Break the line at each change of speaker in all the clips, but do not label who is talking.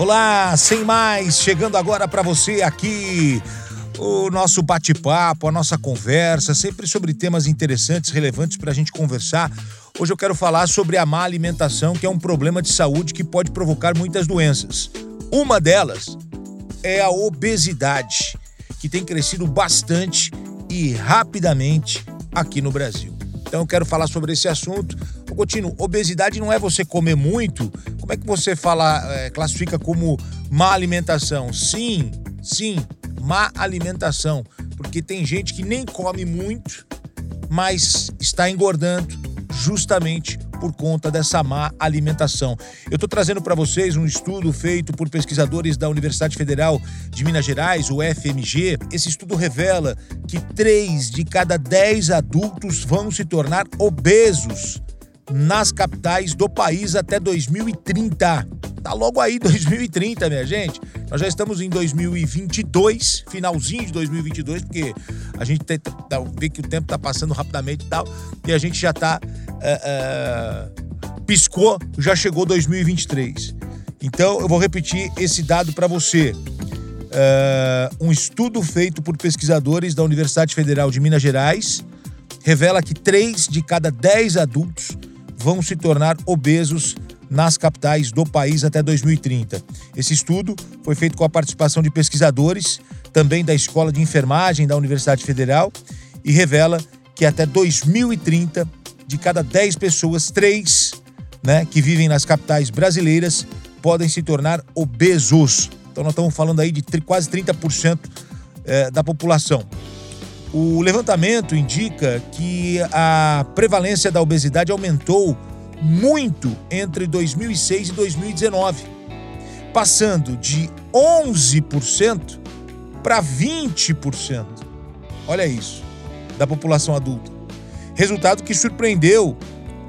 Olá, sem mais, chegando agora para você aqui o nosso bate-papo, a nossa conversa, sempre sobre temas interessantes, relevantes para a gente conversar. Hoje eu quero falar sobre a má alimentação, que é um problema de saúde que pode provocar muitas doenças. Uma delas é a obesidade, que tem crescido bastante e rapidamente aqui no Brasil. Então eu quero falar sobre esse assunto. Coutinho, obesidade não é você comer muito. Como é que você fala, é, classifica como má alimentação? Sim, sim, má alimentação. Porque tem gente que nem come muito, mas está engordando justamente por conta dessa má alimentação. Eu estou trazendo para vocês um estudo feito por pesquisadores da Universidade Federal de Minas Gerais, o FMG. Esse estudo revela que 3 de cada 10 adultos vão se tornar obesos nas capitais do país até 2030. Tá logo aí 2030, minha gente. Nós já estamos em 2022, finalzinho de 2022, porque a gente tem, tá, vê que o tempo tá passando rapidamente e tal, e a gente já tá. Uh, uh, piscou, já chegou 2023. Então eu vou repetir esse dado para você. Uh, um estudo feito por pesquisadores da Universidade Federal de Minas Gerais revela que 3 de cada 10 adultos vão se tornar obesos nas capitais do país até 2030. Esse estudo foi feito com a participação de pesquisadores, também da Escola de Enfermagem da Universidade Federal, e revela que até 2030, de cada 10 pessoas, 3 né, que vivem nas capitais brasileiras podem se tornar obesos. Então nós estamos falando aí de quase 30% é, da população. O levantamento indica que a prevalência da obesidade aumentou muito entre 2006 e 2019, passando de 11% para 20%. Olha isso, da população adulta. Resultado que surpreendeu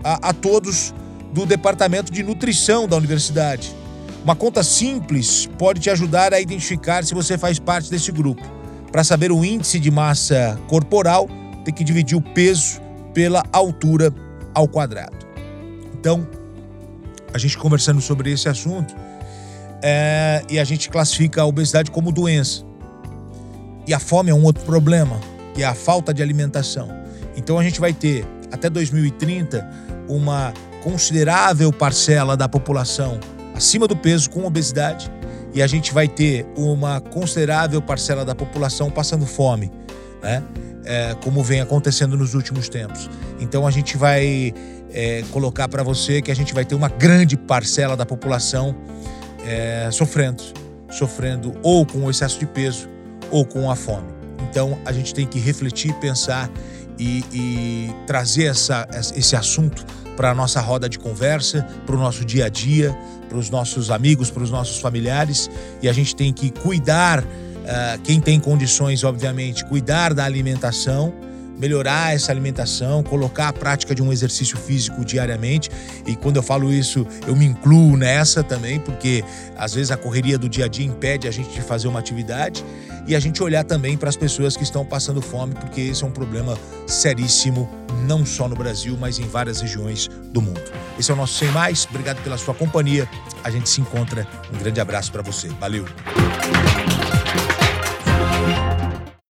a, a todos do Departamento de Nutrição da universidade. Uma conta simples pode te ajudar a identificar se você faz parte desse grupo. Para saber o índice de massa corporal, tem que dividir o peso pela altura ao quadrado. Então, a gente conversando sobre esse assunto, é, e a gente classifica a obesidade como doença. E a fome é um outro problema, que é a falta de alimentação. Então a gente vai ter até 2030 uma considerável parcela da população acima do peso com obesidade e a gente vai ter uma considerável parcela da população passando fome, né? É, como vem acontecendo nos últimos tempos. Então a gente vai é, colocar para você que a gente vai ter uma grande parcela da população é, sofrendo, sofrendo ou com o excesso de peso ou com a fome. Então a gente tem que refletir, pensar e, e trazer essa, esse assunto para a nossa roda de conversa, para o nosso dia a dia, para os nossos amigos, para os nossos familiares e a gente tem que cuidar, uh, quem tem condições, obviamente, cuidar da alimentação melhorar essa alimentação, colocar a prática de um exercício físico diariamente. E quando eu falo isso, eu me incluo nessa também, porque às vezes a correria do dia a dia impede a gente de fazer uma atividade e a gente olhar também para as pessoas que estão passando fome, porque esse é um problema seríssimo, não só no Brasil, mas em várias regiões do mundo. Esse é o nosso Sem Mais. Obrigado pela sua companhia. A gente se encontra. Um grande abraço para você. Valeu.